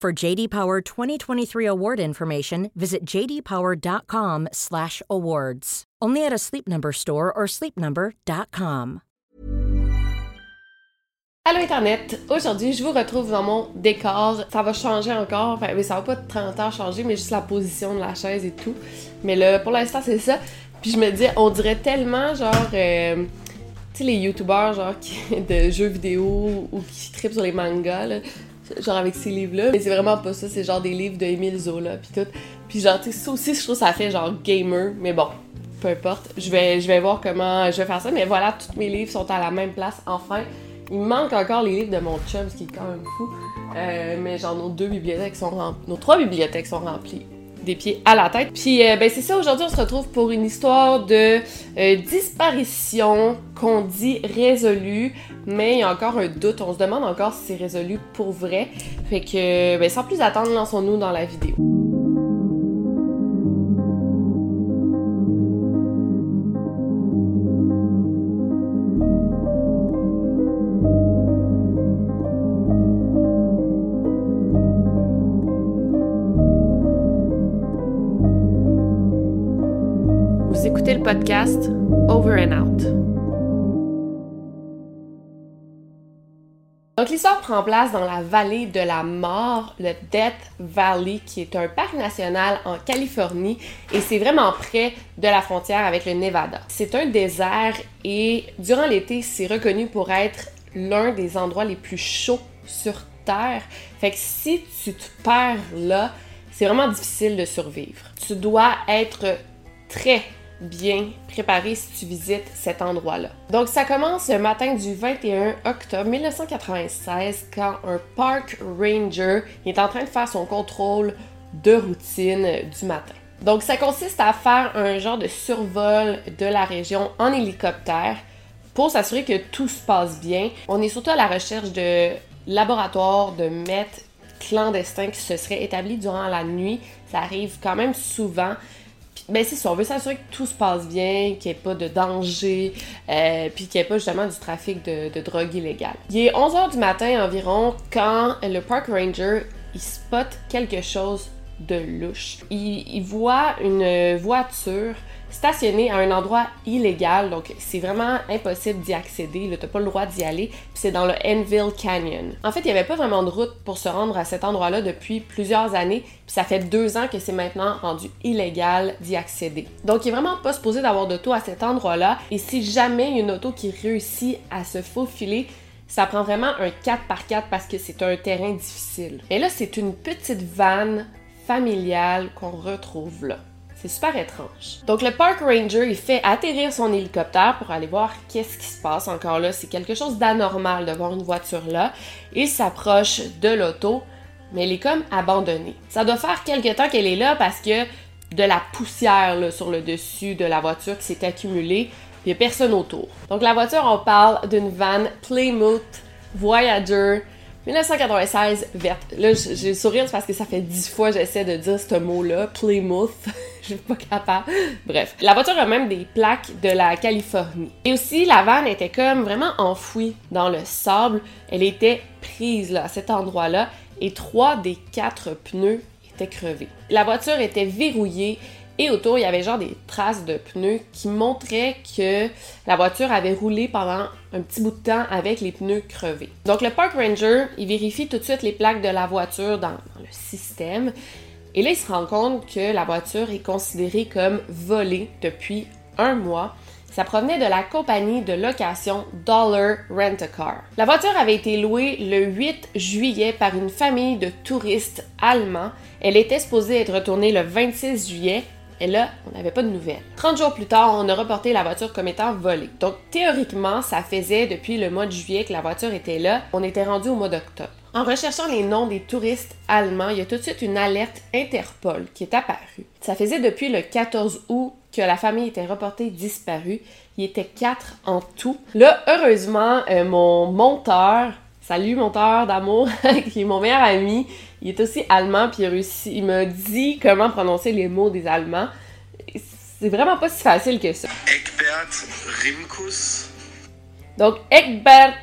For JD Power 2023 award information, visit jdpower.com/awards. Only at a Sleep Number store or sleepnumber.com. Allô Internet! Aujourd'hui, je vous retrouve dans mon décor. Ça va changer encore, enfin, mais ça va pas 30 ans changer, mais juste la position de la chaise et tout. Mais là, pour l'instant, c'est ça. Puis je me dis, on dirait tellement genre. euh, tu sais, les youtubeurs genre qui- de jeux vidéo ou qui trippent sur les mangas, là, genre avec ces livres-là. Mais c'est vraiment pas ça, c'est genre des livres de Émile Zola, puis tout. Puis genre, tu sais, ça aussi, je trouve ça fait genre gamer, mais bon, peu importe. Je vais, je vais voir comment je vais faire ça, mais voilà, tous mes livres sont à la même place, enfin. Il manque encore les livres de mon chum, ce qui est quand même fou. Euh, mais genre, nos deux bibliothèques sont remplies. Nos trois bibliothèques sont remplies pieds à la tête. Puis euh, ben c'est ça, aujourd'hui on se retrouve pour une histoire de euh, disparition qu'on dit résolue, mais il y a encore un doute, on se demande encore si c'est résolu pour vrai. Fait que ben sans plus attendre, lançons-nous dans la vidéo. Over and Out. Donc l'histoire prend place dans la vallée de la mort, le Death Valley, qui est un parc national en Californie et c'est vraiment près de la frontière avec le Nevada. C'est un désert et durant l'été, c'est reconnu pour être l'un des endroits les plus chauds sur Terre. Fait que si tu te perds là, c'est vraiment difficile de survivre. Tu dois être très bien préparé si tu visites cet endroit-là. Donc ça commence le matin du 21 octobre 1996 quand un park ranger est en train de faire son contrôle de routine du matin. Donc ça consiste à faire un genre de survol de la région en hélicoptère pour s'assurer que tout se passe bien. On est surtout à la recherche de laboratoires de meth clandestins qui se seraient établis durant la nuit. Ça arrive quand même souvent. Ben c'est ça, on veut s'assurer que tout se passe bien, qu'il n'y ait pas de danger, euh, puis qu'il n'y ait pas justement du trafic de, drogue illégale. Il est 11h du matin environ quand le park ranger il spot quelque chose de louche. Il voit une voiture stationnée à un endroit illégal, donc c'est vraiment impossible d'y accéder, t'as pas le droit d'y aller, puis c'est dans le Enville Canyon. En fait, il n'y avait pas vraiment de route pour se rendre à cet endroit-là depuis plusieurs années, puis ça fait deux ans que c'est maintenant rendu illégal d'y accéder. Donc, il est vraiment pas supposé d'avoir d'auto à cet endroit-là, et si jamais une auto qui réussit à se faufiler, ça prend vraiment un 4x4 parce que c'est un terrain difficile. Et là, c'est une petite vanne familiale qu'on retrouve là. C'est super étrange. Donc le park ranger, il fait atterrir son hélicoptère pour aller voir qu'est-ce qui se passe. Encore là, c'est quelque chose d'anormal de voir une voiture là. Il s'approche de l'auto, mais elle est comme abandonnée. Ça doit faire quelque temps qu'elle est là parce que de la poussière là, sur le dessus de la voiture qui s'est accumulée. Il n'y a personne autour. Donc la voiture, on parle d'une van Plymouth Voyager 1996 verte. Là, j'ai le sourire parce que ça fait dix fois que j'essaie de dire ce mot-là, Plymouth. Je suis pas capable. Bref. La voiture a même des plaques de la Californie. Et aussi, la vanne était comme vraiment enfouie dans le sable. Elle était prise là, à cet endroit-là. Et trois des quatre pneus étaient crevés. La voiture était verrouillée et autour, il y avait genre des traces de pneus qui montraient que la voiture avait roulé pendant un petit bout de temps avec les pneus crevés. Donc le park ranger, il vérifie tout de suite les plaques de la voiture dans, dans le système. Et là, il se rend compte que la voiture est considérée comme volée depuis un mois. Ça provenait de la compagnie de location Dollar Rent a Car. La voiture avait été louée le 8 juillet par une famille de touristes allemands. Elle était supposée être retournée le 26 juillet. Et là, on n'avait pas de nouvelles. 30 jours plus tard, on a reporté la voiture comme étant volée. Donc, théoriquement, ça faisait depuis le mois de juillet que la voiture était là. On était rendu au mois d'octobre. En recherchant les noms des touristes allemands, il y a tout de suite une alerte Interpol qui est apparue. Ça faisait depuis le 14 août que la famille était reportée disparue. Il était quatre en tout. Là, heureusement, euh, mon monteur, salut monteur d'amour, qui est mon meilleur ami, il est aussi allemand, puis il, a réussi, il m'a dit comment prononcer les mots des Allemands. C'est vraiment pas si facile que ça. Eckbert Rimkus. Donc, Eckbert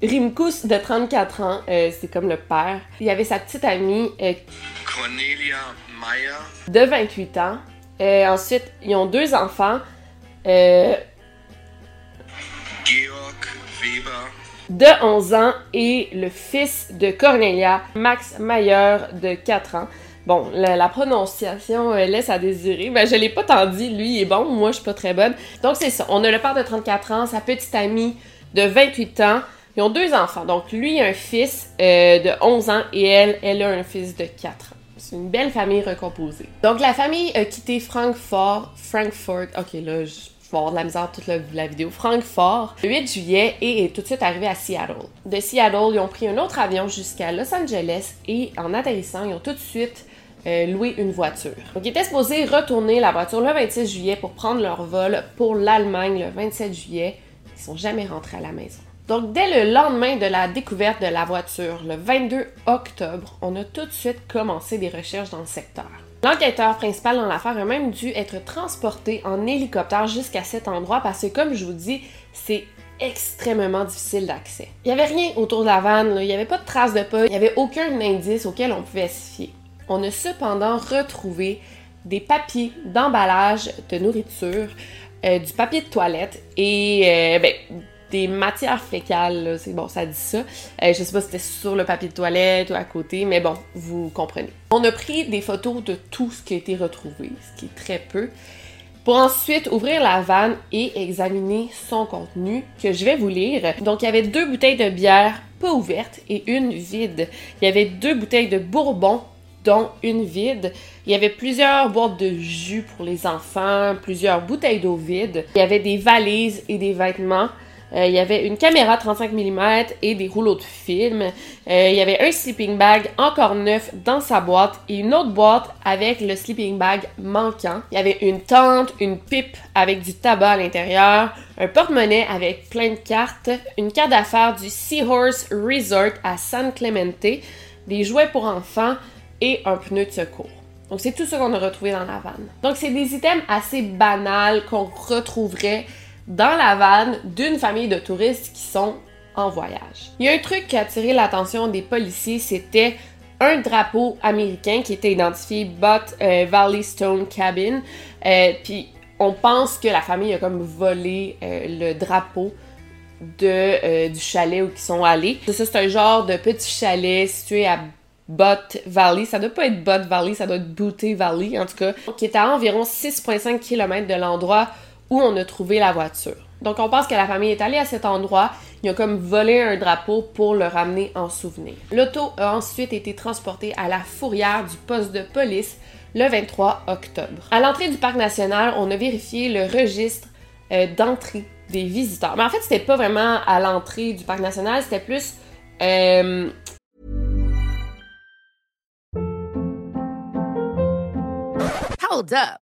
Rimkus, de 34 ans, euh, c'est comme le père. Il y avait sa petite amie euh, Cornelia Meyer. de 28 ans. Euh, ensuite, ils ont deux enfants. Euh, Georg Weber. De 11 ans et le fils de Cornelia, Max Mayer, de 4 ans. Bon, la, prononciation euh, laisse à désirer. Ben, je l'ai pas tant dit, lui est bon, moi je suis pas très bonne. Donc c'est ça, on a le père de 34 ans, sa petite amie de 28 ans. Ils ont deux enfants, donc lui a un fils euh, de 11 ans et elle, elle a un fils de 4 ans. C'est une belle famille recomposée. Donc la famille a quitté Francfort, Frankfurt, ok là je je de la misère toute la, vidéo. Francfort, le 8 juillet et est tout de suite arrivé à Seattle. De Seattle, ils ont pris un autre avion jusqu'à Los Angeles et en atterrissant, ils ont tout de suite euh, loué une voiture. Donc, ils étaient supposés retourner la voiture le 26 juillet pour prendre leur vol pour l'Allemagne le 27 juillet. Ils sont jamais rentrés à la maison. Donc, dès le lendemain de la découverte de la voiture, le 22 octobre, on a tout de suite commencé des recherches dans le secteur. L'enquêteur principal dans l'affaire a même dû être transporté en hélicoptère jusqu'à cet endroit parce que, comme je vous dis, c'est extrêmement difficile d'accès. Il n'y avait rien autour de la vanne, il n'y avait pas de traces de pas, il n'y avait aucun indice auquel on pouvait se fier. On a cependant retrouvé des papiers d'emballage de nourriture, euh, du papier de toilette et euh, ben, des matières fécales, c'est bon, ça dit ça. Euh, je sais pas si c'était sur le papier de toilette ou à côté, mais bon, vous comprenez. On a pris des photos de tout ce qui a été retrouvé, ce qui est très peu, pour ensuite ouvrir la vanne et examiner son contenu que je vais vous lire. Donc, il y avait deux bouteilles de bière pas ouvertes et une vide. Il y avait deux bouteilles de bourbon dont une vide. Il y avait plusieurs boîtes de jus pour les enfants, plusieurs bouteilles d'eau vide. Il y avait des valises et des vêtements. Euh, il y avait une caméra 35 mm et des rouleaux de film. Euh, il y avait un sleeping bag encore neuf dans sa boîte et une autre boîte avec le sleeping bag manquant. Il y avait une tente, une pipe avec du tabac à l'intérieur, un porte-monnaie avec plein de cartes, une carte d'affaires du Seahorse Resort à San Clemente, des jouets pour enfants et un pneu de secours. Donc c'est tout ce qu'on a retrouvé dans la vanne. Donc c'est des items assez banals qu'on retrouverait dans la vanne d'une famille de touristes qui sont en voyage. Il y a un truc qui a attiré l'attention des policiers, c'était un drapeau américain qui était identifié Butte euh, Valley Stone Cabin. Euh, Puis on pense que la famille a comme volé euh, le drapeau euh, du chalet où ils sont allés. Ça, c'est un genre de petit chalet situé à Butte Valley. Ça doit pas être Butte Valley, ça doit être Butte Valley en tout cas. Qui est à environ 6,5 km de l'endroit où on a trouvé la voiture. Donc on pense que la famille est allée à cet endroit, ils ont comme volé un drapeau pour le ramener en souvenir. L'auto a ensuite été transportée à la fourrière du poste de police le 23 octobre. À l'entrée du parc national, on a vérifié le registre euh, d'entrée des visiteurs. Mais en fait, c'était pas vraiment à l'entrée du parc national, c'était plus euh, Hold up.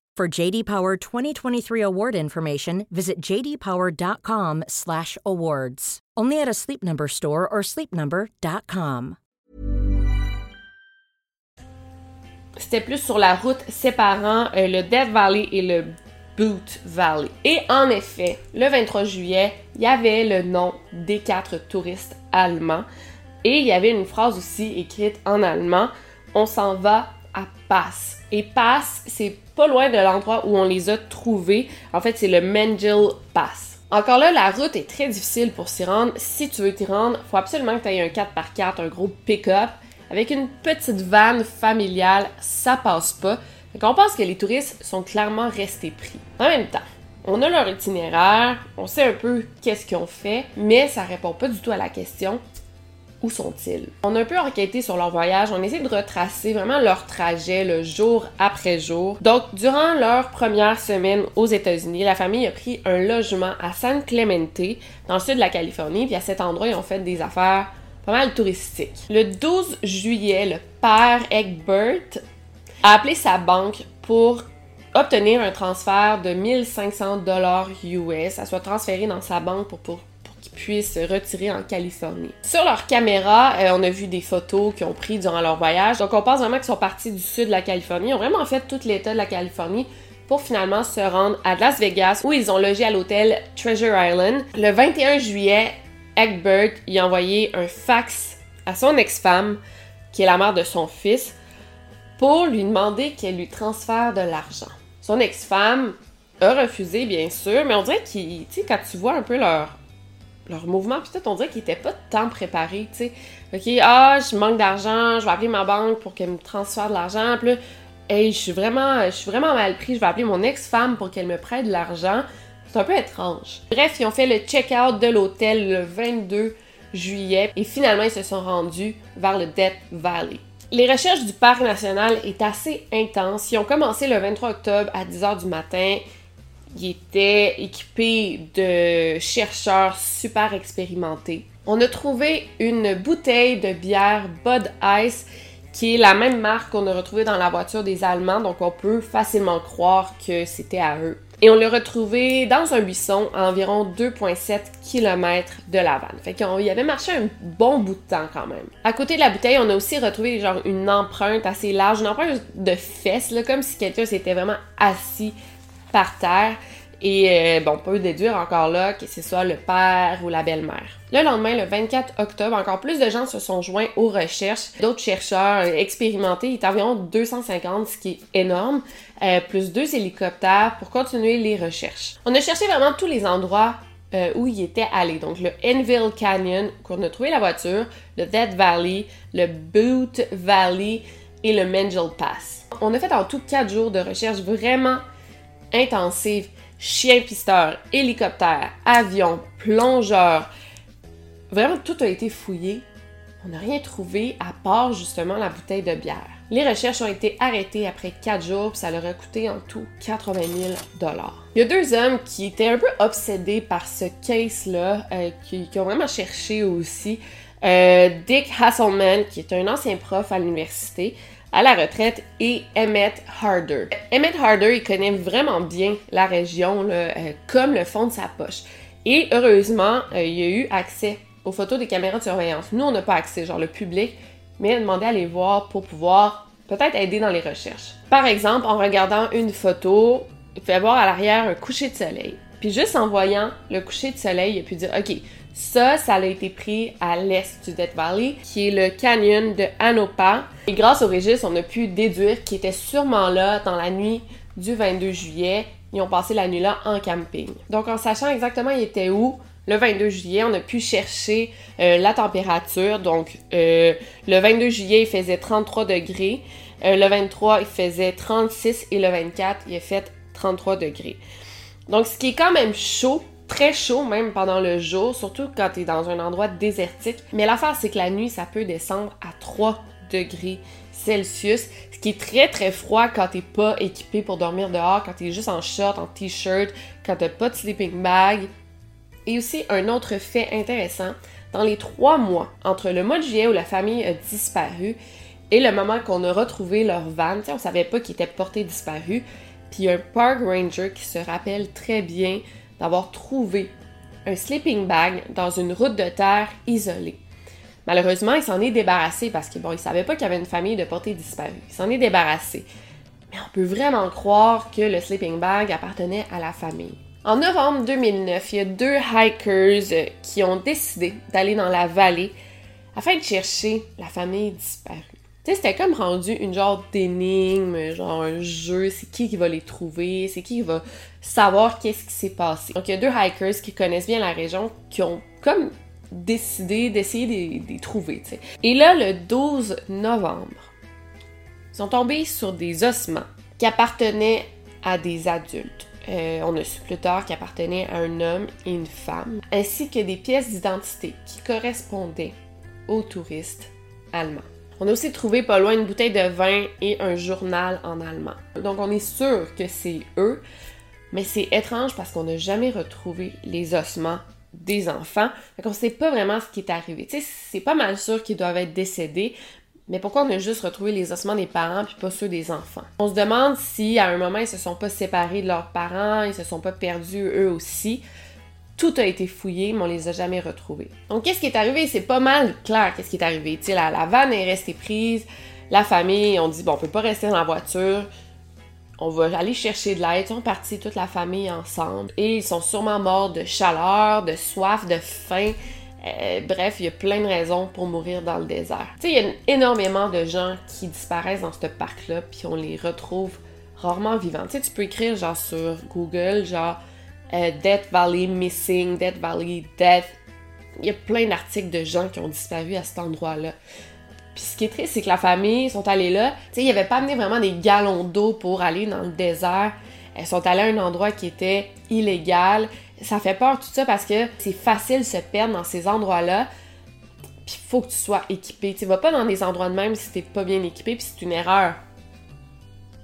For JD Power 2023 award information, visit jdpower.com/awards. Only at a Sleep Number store or sleepnumber.com. C'était plus sur la route séparant euh, le Death Valley et le Boot Valley. Et en effet, le 23 juillet, il y avait le nom des quatre touristes allemands et il y avait une phrase aussi écrite en allemand On s'en va à Pass. Et Pass, c'est pas loin de l'endroit où on les a trouvés. En fait, c'est le Mengel Pass. Encore là, la route est très difficile pour s'y rendre. Si tu veux t'y rendre, faut absolument que tu aies un 4x4, un gros pick-up. Avec une petite vanne familiale, ça passe pas. Donc on pense que les touristes sont clairement restés pris. En même temps, on a leur itinéraire, on sait un peu qu'est-ce qu'ils ont fait, mais ça répond pas du tout à la question où sont-ils? On a un peu enquêté sur leur voyage, on essaie de retracer vraiment leur trajet le jour après jour. Donc, durant leur première semaine aux États-Unis, la famille a pris un logement à San Clemente, dans le sud de la Californie, puis à cet endroit, ils ont fait des affaires pas mal touristiques. Le 12 juillet, le père Egbert a appelé sa banque pour obtenir un transfert de 1500 dollars US, ça soit transféré dans sa banque pour, pour, puissent se retirer en Californie. Sur leur caméra, euh, on a vu des photos qu'ils ont pris durant leur voyage. Donc on pense vraiment qu'ils sont partis du sud de la Californie. Ils ont vraiment fait tout l'état de la Californie pour finalement se rendre à Las Vegas où ils ont logé à l'hôtel Treasure Island. Le 21 juillet, Egbert y a envoyé un fax à son ex-femme, qui est la mère de son fils, pour lui demander qu'elle lui transfère de l'argent. Son ex-femme a refusé, bien sûr, mais on dirait qu'il, tu sais, quand tu vois un peu leur, leur mouvement, peut-être on dirait qu'ils étaient pas tant préparés, tu sais. Ok, ah, je manque d'argent, je vais appeler ma banque pour qu'elle me transfère de l'argent, puis hey, je suis vraiment, vraiment mal pris, je vais appeler mon ex-femme pour qu'elle me prête de l'argent. C'est un peu étrange. Bref, ils ont fait le check-out de l'hôtel le 22 juillet et finalement ils se sont rendus vers le Death Valley. Les recherches du parc national est assez intenses. Ils ont commencé le 23 octobre à 10h du matin. Ils étaient équipés de chercheurs super expérimentés. On a trouvé une bouteille de bière Bud Ice qui est la même marque qu'on a retrouvée dans la voiture des Allemands, donc on peut facilement croire que c'était à eux. Et on l'a retrouvé dans un buisson à environ 2,7 km de la vanne. Fait qu'il y avait marché un bon bout de temps quand même. À côté de la bouteille, on a aussi retrouvé genre une empreinte assez large, une empreinte de fesses, là, comme si quelqu'un s'était vraiment assis par terre. Et euh, bon, on peut déduire encore là que ce soit le père ou la belle-mère. Le lendemain, le 24 octobre, encore plus de gens se sont joints aux recherches. D'autres chercheurs expérimentés, il est environ 250, ce qui est énorme, euh, plus deux hélicoptères pour continuer les recherches. On a cherché vraiment tous les endroits euh, où il était allé. Donc le Enville Canyon, qu'on a trouvé la voiture, le Death Valley, le Boot Valley et le Mengel Pass. On a fait en tout quatre jours de recherche vraiment intensives chien pisteur, hélicoptère, avion, plongeur. Vraiment, tout a été fouillé. On n'a rien trouvé à part justement la bouteille de bière. Les recherches ont été arrêtées après 4 jours, puis ça leur a coûté en tout 80 000 dollars. Il y a deux hommes qui étaient un peu obsédés par ce case-là, euh, qui, qui, ont vraiment cherché aussi. Euh, Dick Hasselman, qui est un ancien prof à l'université, à la retraite et Emmett Harder. Emmett Harder, il connaît vraiment bien la région euh, comme le fond de sa poche. Et heureusement, euh, il a eu accès aux photos des caméras de surveillance. Nous, on n'a pas accès, genre le public, mais il a demandé à les voir pour pouvoir peut-être aider dans les recherches. Par exemple, en regardant une photo, il fait voir à l'arrière un coucher de soleil. Puis juste en voyant le coucher de soleil, il a pu dire, OK, ça, ça a été pris à l'est du Death Valley, qui est le canyon de Anopa. Et grâce au registre, on a pu déduire qu'il était sûrement là dans la nuit du 22 juillet. Ils ont passé la nuit là en camping. Donc en sachant exactement il était où, le 22 juillet, on a pu chercher euh, la température. Donc euh, le 22 juillet, il faisait 33 degrés. Euh, le 23, il faisait 36 et le 24, il a fait 33 degrés. Donc ce qui est quand même chaud très chaud même pendant le jour, surtout quand tu es dans un endroit désertique. Mais l'affaire, c'est que la nuit, ça peut descendre à 3 degrés Celsius, ce qui est très très froid quand t'es pas équipé pour dormir dehors, quand t'es juste en short, en t-shirt, quand t'as pas de sleeping bag. Et aussi un autre fait intéressant, dans les trois mois entre le mois de juillet où la famille a disparu et le moment qu'on a retrouvé leur van, on savait pas qu'ils étaient portés disparus, puis un park ranger qui se rappelle très bien d'avoir trouvé un sleeping bag dans une route de terre isolée. Malheureusement, il s'en est débarrassé parce qu'il bon, il savait pas qu'il y avait une famille de portée disparue. Il s'en est débarrassé. Mais on peut vraiment croire que le sleeping bag appartenait à la famille. En novembre 2009, il y a deux hikers qui ont décidé d'aller dans la vallée afin de chercher la famille disparue. Tu c'était comme rendu une genre d'énigme, genre un jeu, c'est qui qui va les trouver, c'est qui va savoir qu'est-ce qui s'est passé. Donc il y a deux hikers qui connaissent bien la région qui ont comme décidé d'essayer de les trouver. Et là, le 12 novembre, ils sont tombés sur des ossements qui appartenaient à des adultes. Euh, on a su plus tard qu'ils appartenaient à un homme et une femme, ainsi que des pièces d'identité qui correspondaient aux touristes allemands. On a aussi trouvé pas loin une bouteille de vin et un journal en allemand. Donc on est sûr que c'est eux, mais c'est étrange parce qu'on n'a jamais retrouvé les ossements des enfants. Fait qu'on sait pas vraiment ce qui est arrivé. Tu sais, c'est pas mal sûr qu'ils doivent être décédés, mais pourquoi on a juste retrouvé les ossements des parents puis pas ceux des enfants? On se demande si à un moment ils se sont pas séparés de leurs parents, ils se sont pas perdus eux aussi. Tout a été fouillé, mais on les a jamais retrouvés. Donc qu'est-ce qui est arrivé? C'est pas mal clair qu'est-ce qui est arrivé. Tu la, la vanne est restée prise, la famille, on dit bon, on peut pas rester dans la voiture, on va aller chercher de l'aide. Ils sont partis toute la famille ensemble et ils sont sûrement morts de chaleur, de soif, de faim. Euh, bref, il y a plein de raisons pour mourir dans le désert. Tu sais, il y a énormément de gens qui disparaissent dans ce parc-là, puis on les retrouve rarement vivants. Tu sais, tu peux écrire genre sur Google, genre euh, Death Valley Missing, Death Valley Death. Il y a plein d'articles de gens qui ont disparu à cet endroit-là. Ce qui est triste, c'est que la famille sont allés là. Tu sais, ils n'avaient pas amené vraiment des galons d'eau pour aller dans le désert. Elles sont allées à un endroit qui était illégal. Ça fait peur tout ça parce que c'est facile de se perdre dans ces endroits-là. Puis faut que tu sois équipé. Tu vas pas dans des endroits de même si t'es pas bien équipé, puis c'est une erreur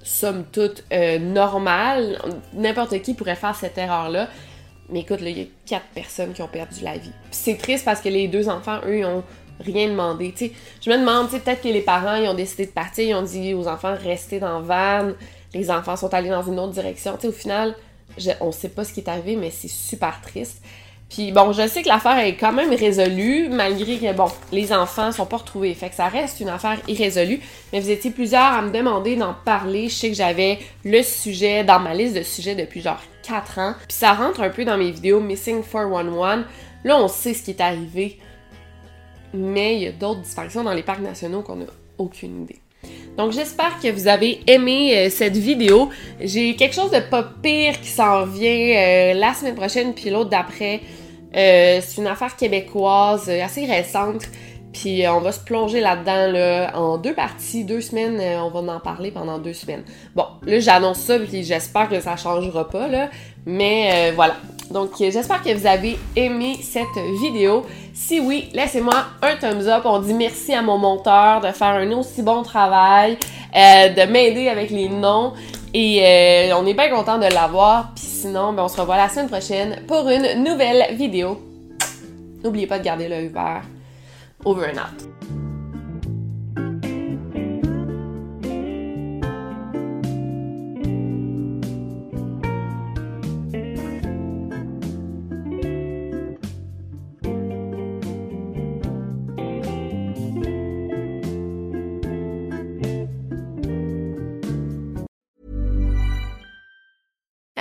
somme toute euh, normale. N'importe qui pourrait faire cette erreur-là. Mais écoute, il y a quatre personnes qui ont perdu la vie. c'est triste parce que les deux enfants, eux, ils ont rien demandé. sais, je me demande, peut-être que les parents ils ont décidé de partir, ils ont dit aux enfants restez dans van, les enfants sont allés dans une autre direction. sais, au final, je, on sait pas ce qui est arrivé, mais c'est super triste. Puis bon, je sais que l'affaire est quand même résolue, malgré que bon, les enfants sont pas retrouvés. Fait que ça reste une affaire irrésolue. Mais vous étiez plusieurs à me demander d'en parler. Je sais que j'avais le sujet dans ma liste de sujets depuis genre 4 ans. Puis ça rentre un peu dans mes vidéos Missing 411. Là, on sait ce qui est arrivé mais il y a d'autres disparitions dans les parcs nationaux qu'on n'a aucune idée. Donc j'espère que vous avez aimé euh, cette vidéo. J'ai quelque chose de pas pire qui s'en vient euh, la semaine prochaine puis l'autre d'après. Euh, c'est une affaire québécoise assez récente. Puis on va se plonger là-dedans là, en deux parties, deux semaines. on va en parler pendant deux semaines. Bon, là j'annonce ça puis j'espère que ça changera pas là. Mais voilà. Donc j'espère que vous avez aimé cette vidéo. Si oui, laissez-moi un thumbs up. On dit merci à mon monteur de faire un aussi bon travail, euh, de m'aider avec les noms. Et euh, on est bien content de l'avoir. Puis sinon, ben, on se revoit la semaine prochaine pour une nouvelle vidéo. N'oubliez pas de garder l'œil ouvert. Over and out.